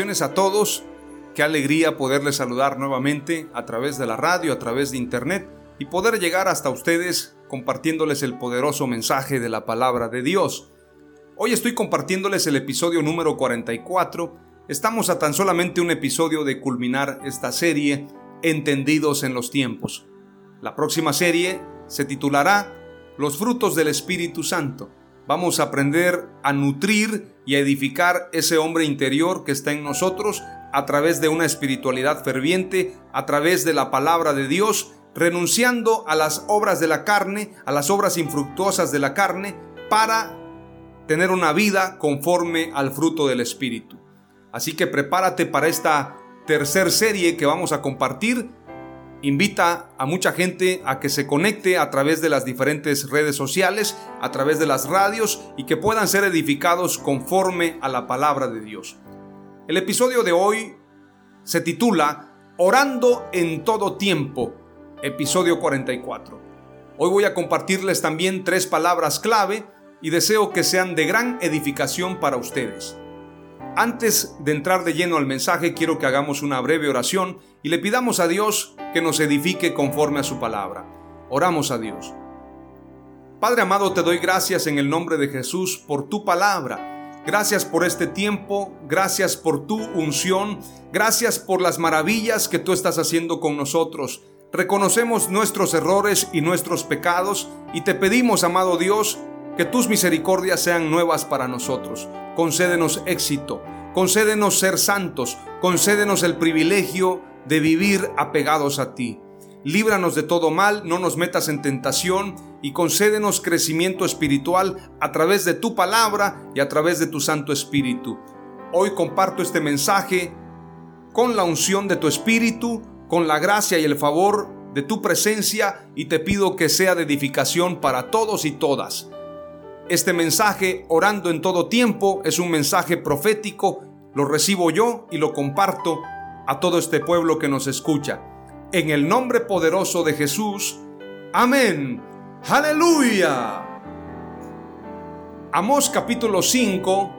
A todos. Qué alegría poderles saludar nuevamente a través de la radio, a través de internet y poder llegar hasta ustedes compartiéndoles el poderoso mensaje de la palabra de Dios. Hoy estoy compartiéndoles el episodio número 44. Estamos a tan solamente un episodio de culminar esta serie Entendidos en los tiempos. La próxima serie se titulará Los frutos del Espíritu Santo vamos a aprender a nutrir y a edificar ese hombre interior que está en nosotros a través de una espiritualidad ferviente, a través de la palabra de Dios, renunciando a las obras de la carne, a las obras infructuosas de la carne, para tener una vida conforme al fruto del Espíritu. Así que prepárate para esta tercer serie que vamos a compartir invita a mucha gente a que se conecte a través de las diferentes redes sociales, a través de las radios y que puedan ser edificados conforme a la palabra de Dios. El episodio de hoy se titula Orando en todo tiempo, episodio 44. Hoy voy a compartirles también tres palabras clave y deseo que sean de gran edificación para ustedes. Antes de entrar de lleno al mensaje, quiero que hagamos una breve oración y le pidamos a Dios que nos edifique conforme a su palabra. Oramos a Dios. Padre amado, te doy gracias en el nombre de Jesús por tu palabra. Gracias por este tiempo, gracias por tu unción, gracias por las maravillas que tú estás haciendo con nosotros. Reconocemos nuestros errores y nuestros pecados y te pedimos, amado Dios, que tus misericordias sean nuevas para nosotros. Concédenos éxito, concédenos ser santos, concédenos el privilegio de vivir apegados a ti. Líbranos de todo mal, no nos metas en tentación y concédenos crecimiento espiritual a través de tu palabra y a través de tu Santo Espíritu. Hoy comparto este mensaje con la unción de tu Espíritu, con la gracia y el favor de tu presencia y te pido que sea de edificación para todos y todas. Este mensaje, orando en todo tiempo, es un mensaje profético, lo recibo yo y lo comparto a todo este pueblo que nos escucha. En el nombre poderoso de Jesús, amén. Aleluya. Amós capítulo 5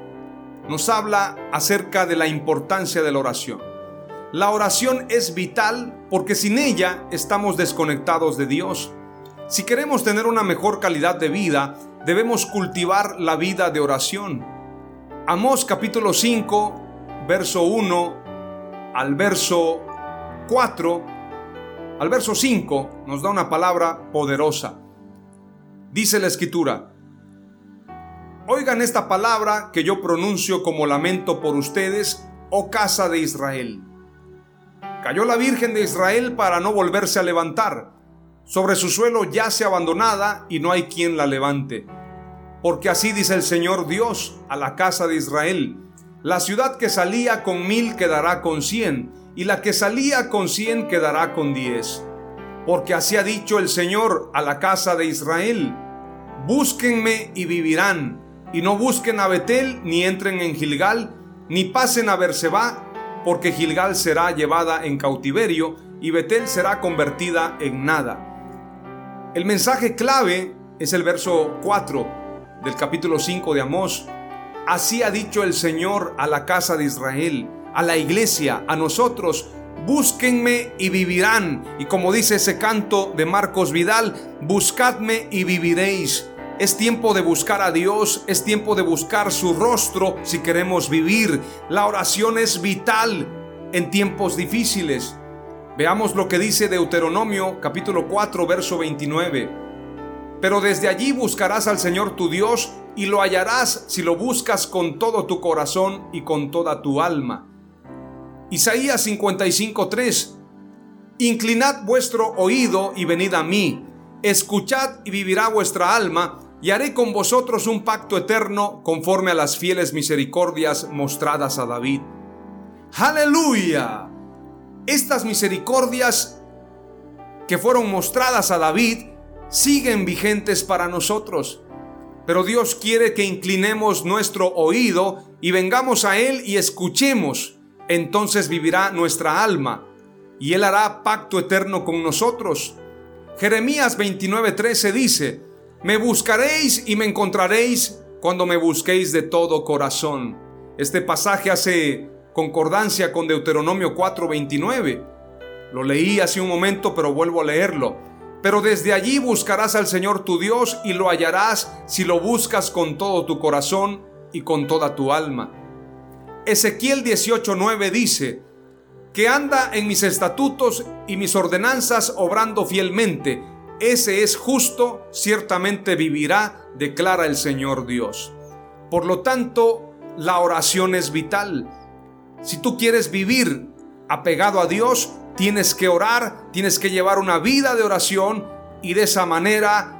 nos habla acerca de la importancia de la oración. La oración es vital porque sin ella estamos desconectados de Dios. Si queremos tener una mejor calidad de vida, debemos cultivar la vida de oración. Amós capítulo 5, verso 1 al verso 4, al verso 5 nos da una palabra poderosa. Dice la escritura, Oigan esta palabra que yo pronuncio como lamento por ustedes, oh casa de Israel. Cayó la Virgen de Israel para no volverse a levantar sobre su suelo yace abandonada y no hay quien la levante. Porque así dice el Señor Dios a la casa de Israel, la ciudad que salía con mil quedará con cien, y la que salía con cien quedará con diez. Porque así ha dicho el Señor a la casa de Israel, búsquenme y vivirán, y no busquen a Betel, ni entren en Gilgal, ni pasen a Berseba, porque Gilgal será llevada en cautiverio, y Betel será convertida en nada. El mensaje clave es el verso 4 del capítulo 5 de Amós. Así ha dicho el Señor a la casa de Israel, a la iglesia, a nosotros, búsquenme y vivirán. Y como dice ese canto de Marcos Vidal, buscadme y viviréis. Es tiempo de buscar a Dios, es tiempo de buscar su rostro si queremos vivir. La oración es vital en tiempos difíciles. Veamos lo que dice Deuteronomio capítulo 4 verso 29. Pero desde allí buscarás al Señor tu Dios y lo hallarás si lo buscas con todo tu corazón y con toda tu alma. Isaías 55:3 Inclinad vuestro oído y venid a mí, escuchad y vivirá vuestra alma, y haré con vosotros un pacto eterno conforme a las fieles misericordias mostradas a David. Aleluya. Estas misericordias que fueron mostradas a David siguen vigentes para nosotros. Pero Dios quiere que inclinemos nuestro oído y vengamos a Él y escuchemos entonces vivirá nuestra alma y Él hará pacto eterno con nosotros. Jeremías 29:13 dice, me buscaréis y me encontraréis cuando me busquéis de todo corazón. Este pasaje hace concordancia con Deuteronomio 4:29. Lo leí hace un momento, pero vuelvo a leerlo. Pero desde allí buscarás al Señor tu Dios y lo hallarás si lo buscas con todo tu corazón y con toda tu alma. Ezequiel 18:9 dice, que anda en mis estatutos y mis ordenanzas obrando fielmente, ese es justo, ciertamente vivirá, declara el Señor Dios. Por lo tanto, la oración es vital. Si tú quieres vivir apegado a Dios, tienes que orar, tienes que llevar una vida de oración y de esa manera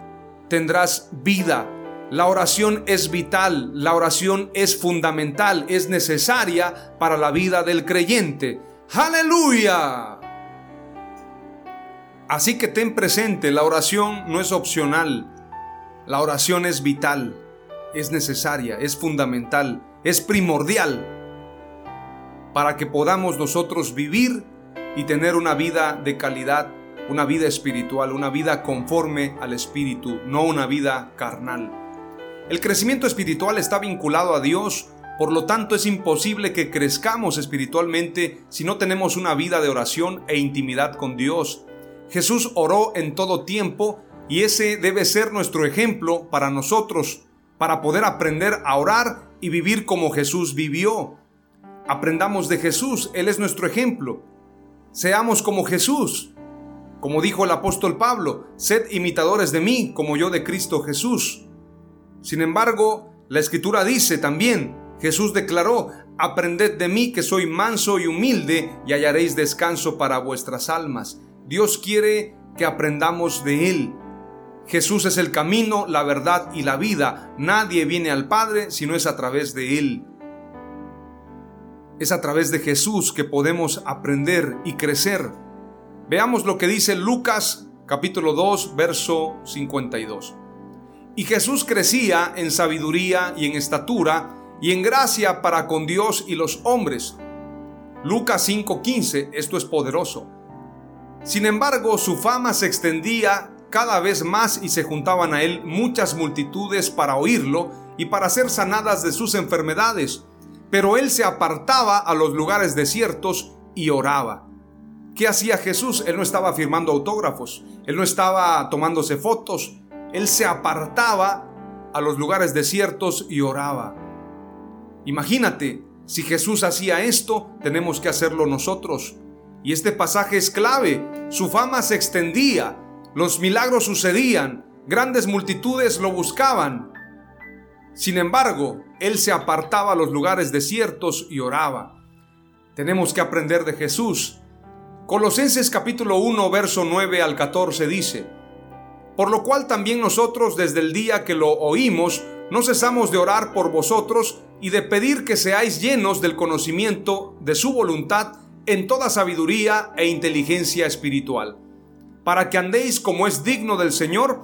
tendrás vida la oración es vital, la oración es fundamental, es necesaria para la vida del creyente. Aleluya. Así que ten presente, la oración no es opcional, la oración es vital, es necesaria, es fundamental, es primordial para que podamos nosotros vivir y tener una vida de calidad, una vida espiritual, una vida conforme al Espíritu, no una vida carnal. El crecimiento espiritual está vinculado a Dios, por lo tanto es imposible que crezcamos espiritualmente si no tenemos una vida de oración e intimidad con Dios. Jesús oró en todo tiempo y ese debe ser nuestro ejemplo para nosotros, para poder aprender a orar y vivir como Jesús vivió. Aprendamos de Jesús, Él es nuestro ejemplo. Seamos como Jesús. Como dijo el apóstol Pablo, sed imitadores de mí como yo de Cristo Jesús. Sin embargo, la escritura dice también, Jesús declaró, aprended de mí que soy manso y humilde y hallaréis descanso para vuestras almas. Dios quiere que aprendamos de Él. Jesús es el camino, la verdad y la vida. Nadie viene al Padre si no es a través de Él. Es a través de Jesús que podemos aprender y crecer. Veamos lo que dice Lucas capítulo 2, verso 52. Y Jesús crecía en sabiduría y en estatura y en gracia para con Dios y los hombres. Lucas 5:15, esto es poderoso. Sin embargo, su fama se extendía cada vez más y se juntaban a él muchas multitudes para oírlo y para ser sanadas de sus enfermedades. Pero él se apartaba a los lugares desiertos y oraba. ¿Qué hacía Jesús? Él no estaba firmando autógrafos, él no estaba tomándose fotos, él se apartaba a los lugares desiertos y oraba. Imagínate, si Jesús hacía esto, tenemos que hacerlo nosotros. Y este pasaje es clave. Su fama se extendía, los milagros sucedían, grandes multitudes lo buscaban. Sin embargo, Él se apartaba a los lugares desiertos y oraba. Tenemos que aprender de Jesús. Colosenses capítulo 1, verso 9 al 14 dice, por lo cual también nosotros desde el día que lo oímos, no cesamos de orar por vosotros y de pedir que seáis llenos del conocimiento de su voluntad en toda sabiduría e inteligencia espiritual, para que andéis como es digno del Señor,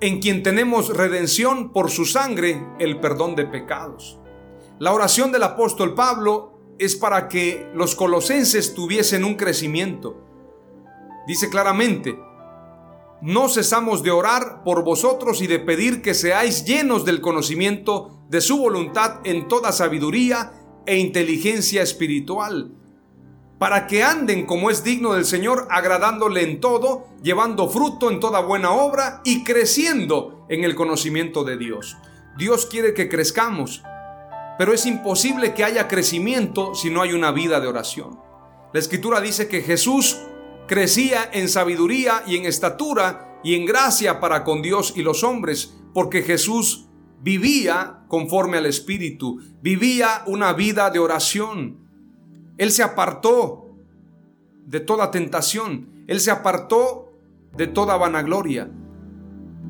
en quien tenemos redención por su sangre, el perdón de pecados. La oración del apóstol Pablo es para que los colosenses tuviesen un crecimiento. Dice claramente, no cesamos de orar por vosotros y de pedir que seáis llenos del conocimiento de su voluntad en toda sabiduría e inteligencia espiritual para que anden como es digno del Señor, agradándole en todo, llevando fruto en toda buena obra y creciendo en el conocimiento de Dios. Dios quiere que crezcamos, pero es imposible que haya crecimiento si no hay una vida de oración. La escritura dice que Jesús crecía en sabiduría y en estatura y en gracia para con Dios y los hombres, porque Jesús vivía conforme al Espíritu, vivía una vida de oración. Él se apartó de toda tentación. Él se apartó de toda vanagloria.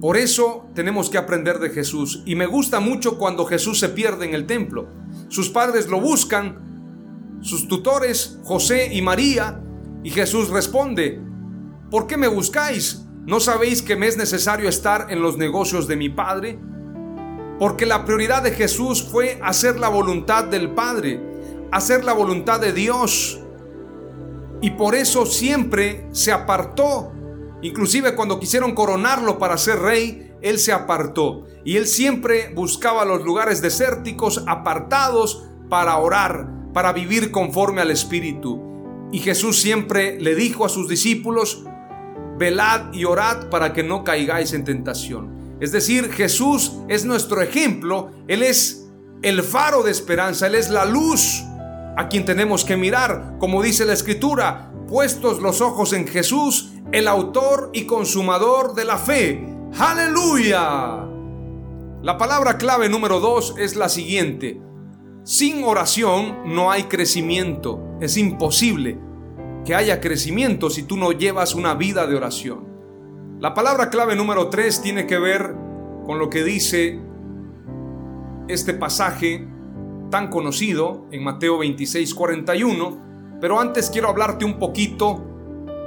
Por eso tenemos que aprender de Jesús. Y me gusta mucho cuando Jesús se pierde en el templo. Sus padres lo buscan, sus tutores, José y María, y Jesús responde, ¿por qué me buscáis? ¿No sabéis que me es necesario estar en los negocios de mi Padre? Porque la prioridad de Jesús fue hacer la voluntad del Padre hacer la voluntad de Dios. Y por eso siempre se apartó. Inclusive cuando quisieron coronarlo para ser rey, él se apartó. Y él siempre buscaba los lugares desérticos, apartados, para orar, para vivir conforme al Espíritu. Y Jesús siempre le dijo a sus discípulos, velad y orad para que no caigáis en tentación. Es decir, Jesús es nuestro ejemplo, Él es el faro de esperanza, Él es la luz a quien tenemos que mirar, como dice la escritura, puestos los ojos en Jesús, el autor y consumador de la fe. Aleluya. La palabra clave número dos es la siguiente. Sin oración no hay crecimiento. Es imposible que haya crecimiento si tú no llevas una vida de oración. La palabra clave número tres tiene que ver con lo que dice este pasaje tan conocido en Mateo 26, 41, pero antes quiero hablarte un poquito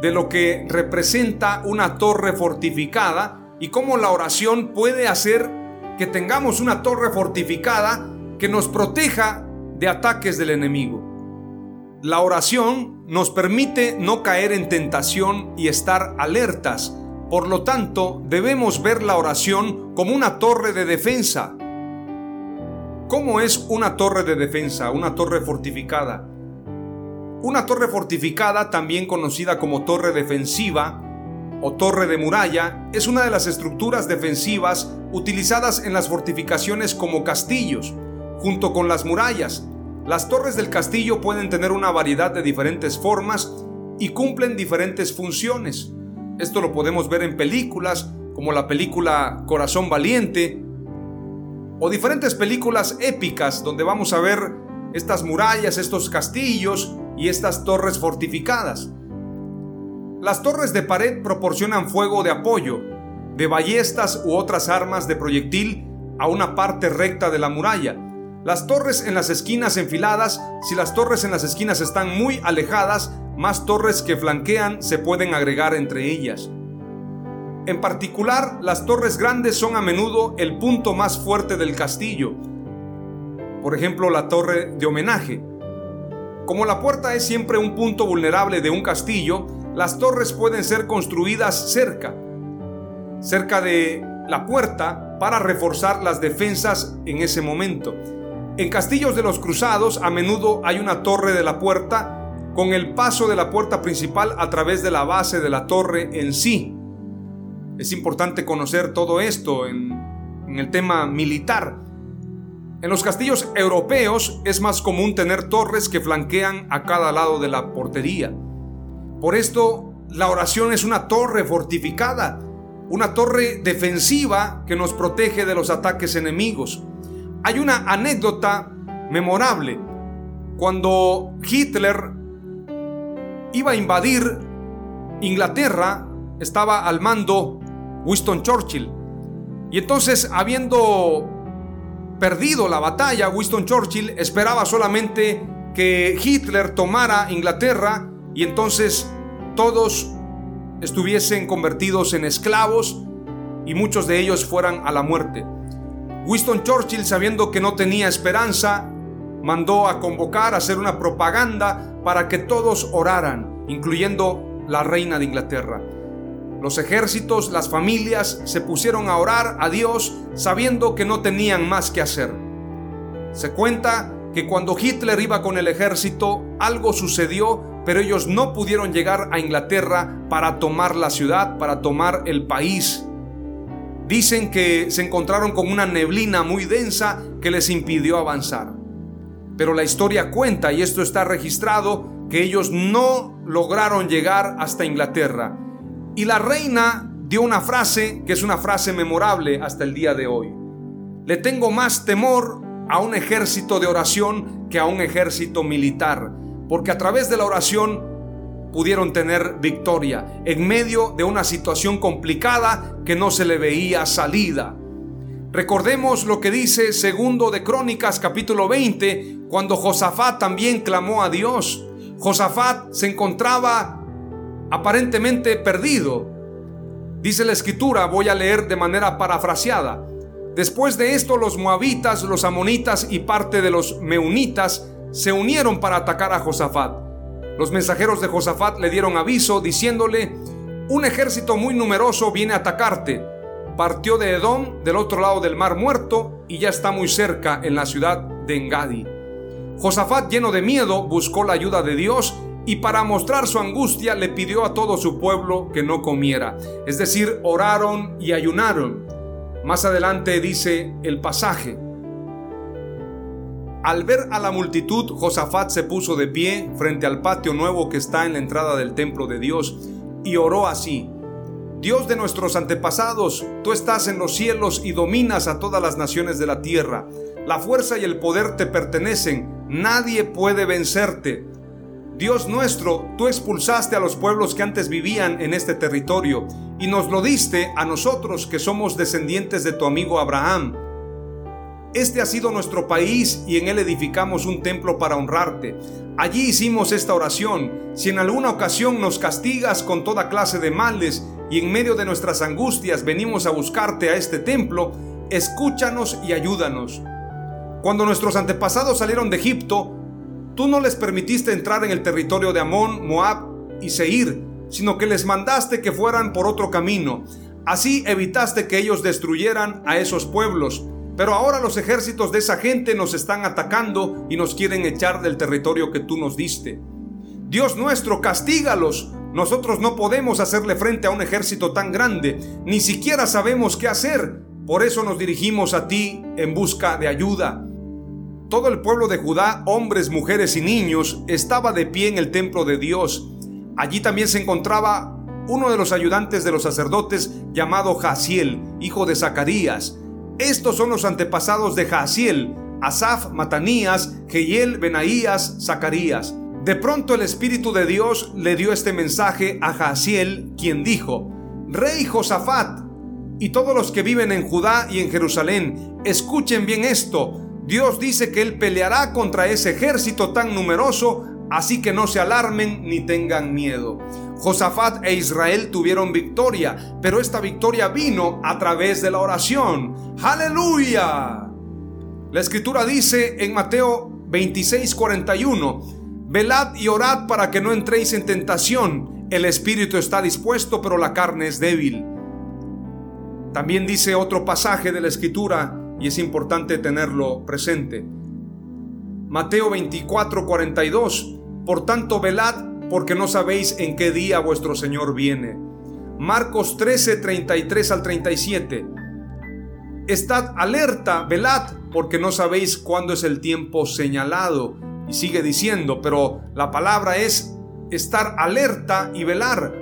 de lo que representa una torre fortificada y cómo la oración puede hacer que tengamos una torre fortificada que nos proteja de ataques del enemigo. La oración nos permite no caer en tentación y estar alertas. Por lo tanto, debemos ver la oración como una torre de defensa ¿Cómo es una torre de defensa, una torre fortificada? Una torre fortificada, también conocida como torre defensiva o torre de muralla, es una de las estructuras defensivas utilizadas en las fortificaciones como castillos, junto con las murallas. Las torres del castillo pueden tener una variedad de diferentes formas y cumplen diferentes funciones. Esto lo podemos ver en películas como la película Corazón Valiente, o diferentes películas épicas donde vamos a ver estas murallas, estos castillos y estas torres fortificadas. Las torres de pared proporcionan fuego de apoyo, de ballestas u otras armas de proyectil a una parte recta de la muralla. Las torres en las esquinas enfiladas, si las torres en las esquinas están muy alejadas, más torres que flanquean se pueden agregar entre ellas. En particular, las torres grandes son a menudo el punto más fuerte del castillo. Por ejemplo, la torre de homenaje. Como la puerta es siempre un punto vulnerable de un castillo, las torres pueden ser construidas cerca, cerca de la puerta, para reforzar las defensas en ese momento. En castillos de los cruzados a menudo hay una torre de la puerta con el paso de la puerta principal a través de la base de la torre en sí. Es importante conocer todo esto en, el tema militar. En los castillos europeos es más común tener torres que flanquean a cada lado de la portería. Por esto, la oración es una torre fortificada, una torre defensiva que nos protege de los ataques enemigos. Hay una anécdota memorable. Cuando Hitler iba a invadir Inglaterra, estaba al mando Winston Churchill. Y entonces, habiendo perdido la batalla, Winston Churchill esperaba solamente que Hitler tomara Inglaterra y entonces todos estuviesen convertidos en esclavos y muchos de ellos fueran a la muerte. Winston Churchill, sabiendo que no tenía esperanza, mandó a convocar, a hacer una propaganda para que todos oraran, incluyendo la reina de Inglaterra. Los ejércitos, las familias se pusieron a orar a Dios sabiendo que no tenían más que hacer. Se cuenta que cuando Hitler iba con el ejército, algo sucedió, pero ellos no pudieron llegar a Inglaterra para tomar la ciudad, para tomar el país. Dicen que se encontraron con una neblina muy densa que les impidió avanzar. Pero la historia cuenta, y esto está registrado, que ellos no lograron llegar hasta Inglaterra. Y la reina dio una frase que es una frase memorable hasta el día de hoy. Le tengo más temor a un ejército de oración que a un ejército militar, porque a través de la oración pudieron tener victoria en medio de una situación complicada que no se le veía salida. Recordemos lo que dice segundo de Crónicas capítulo 20, cuando Josafat también clamó a Dios. Josafat se encontraba aparentemente perdido. Dice la escritura, voy a leer de manera parafraseada. Después de esto los moabitas, los amonitas y parte de los meunitas se unieron para atacar a Josafat. Los mensajeros de Josafat le dieron aviso diciéndole, un ejército muy numeroso viene a atacarte. Partió de Edom, del otro lado del mar muerto, y ya está muy cerca en la ciudad de Engadi. Josafat, lleno de miedo, buscó la ayuda de Dios y para mostrar su angustia le pidió a todo su pueblo que no comiera. Es decir, oraron y ayunaron. Más adelante dice el pasaje. Al ver a la multitud, Josafat se puso de pie frente al patio nuevo que está en la entrada del templo de Dios y oró así. Dios de nuestros antepasados, tú estás en los cielos y dominas a todas las naciones de la tierra. La fuerza y el poder te pertenecen, nadie puede vencerte. Dios nuestro, tú expulsaste a los pueblos que antes vivían en este territorio y nos lo diste a nosotros que somos descendientes de tu amigo Abraham. Este ha sido nuestro país y en él edificamos un templo para honrarte. Allí hicimos esta oración. Si en alguna ocasión nos castigas con toda clase de males y en medio de nuestras angustias venimos a buscarte a este templo, escúchanos y ayúdanos. Cuando nuestros antepasados salieron de Egipto, Tú no les permitiste entrar en el territorio de Amón, Moab y Seir, sino que les mandaste que fueran por otro camino. Así evitaste que ellos destruyeran a esos pueblos. Pero ahora los ejércitos de esa gente nos están atacando y nos quieren echar del territorio que tú nos diste. Dios nuestro, castígalos. Nosotros no podemos hacerle frente a un ejército tan grande, ni siquiera sabemos qué hacer. Por eso nos dirigimos a ti en busca de ayuda. Todo el pueblo de Judá, hombres, mujeres y niños, estaba de pie en el templo de Dios. Allí también se encontraba uno de los ayudantes de los sacerdotes llamado Jaciel, hijo de Zacarías. Estos son los antepasados de Jaciel, Asaf, Matanías, Jehiel, Benaías, Zacarías. De pronto el Espíritu de Dios le dio este mensaje a Jaciel, quien dijo, Rey Josafat, y todos los que viven en Judá y en Jerusalén, escuchen bien esto, Dios dice que Él peleará contra ese ejército tan numeroso, así que no se alarmen ni tengan miedo. Josafat e Israel tuvieron victoria, pero esta victoria vino a través de la oración. Aleluya. La escritura dice en Mateo 26:41, velad y orad para que no entréis en tentación. El espíritu está dispuesto, pero la carne es débil. También dice otro pasaje de la escritura y es importante tenerlo presente. Mateo 24, 42. Por tanto, velad porque no sabéis en qué día vuestro Señor viene. Marcos 13, 33 al 37. Estad alerta, velad, porque no sabéis cuándo es el tiempo señalado. Y sigue diciendo, pero la palabra es estar alerta y velar.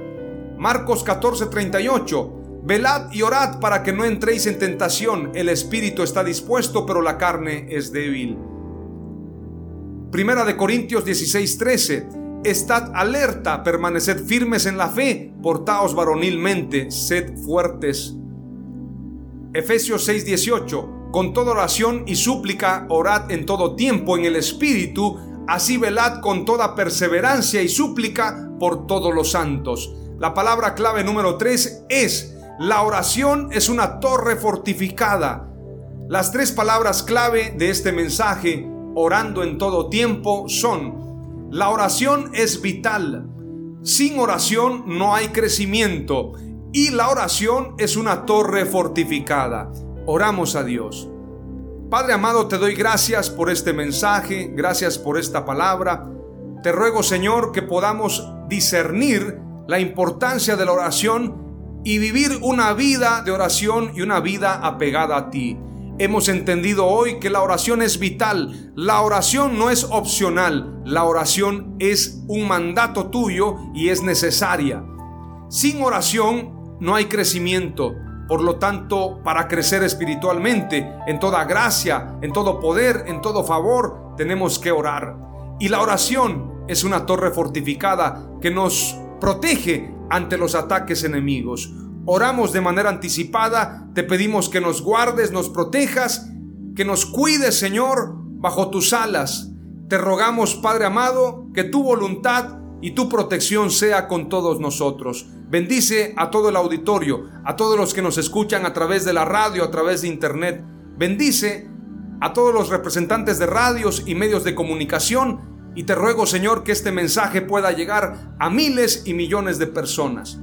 Marcos 14, 38. Velad y orad para que no entréis en tentación. El espíritu está dispuesto, pero la carne es débil. Primera de Corintios 16:13. Estad alerta, permaneced firmes en la fe, portaos varonilmente, sed fuertes. Efesios 6:18. Con toda oración y súplica orad en todo tiempo en el espíritu, así velad con toda perseverancia y súplica por todos los santos. La palabra clave número 3 es, la oración es una torre fortificada. Las tres palabras clave de este mensaje, orando en todo tiempo, son, la oración es vital. Sin oración no hay crecimiento y la oración es una torre fortificada. Oramos a Dios. Padre amado, te doy gracias por este mensaje, gracias por esta palabra. Te ruego, Señor, que podamos discernir la importancia de la oración y vivir una vida de oración y una vida apegada a ti. Hemos entendido hoy que la oración es vital, la oración no es opcional, la oración es un mandato tuyo y es necesaria. Sin oración no hay crecimiento, por lo tanto, para crecer espiritualmente, en toda gracia, en todo poder, en todo favor, tenemos que orar. Y la oración es una torre fortificada que nos protege ante los ataques enemigos. Oramos de manera anticipada, te pedimos que nos guardes, nos protejas, que nos cuides, Señor, bajo tus alas. Te rogamos, Padre amado, que tu voluntad y tu protección sea con todos nosotros. Bendice a todo el auditorio, a todos los que nos escuchan a través de la radio, a través de internet. Bendice a todos los representantes de radios y medios de comunicación y te ruego Señor que este mensaje pueda llegar a miles y millones de personas.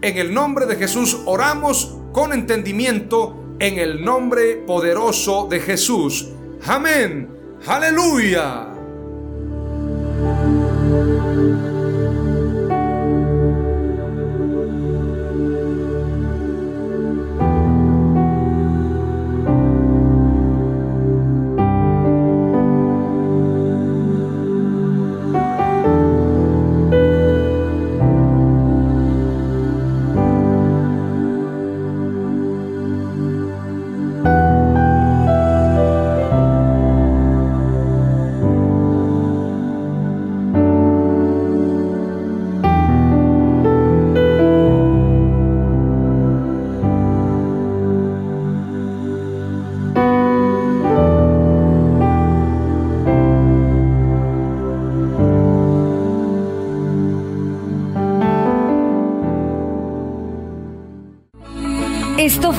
En el nombre de Jesús oramos con entendimiento, en el nombre poderoso de Jesús. Amén. Aleluya.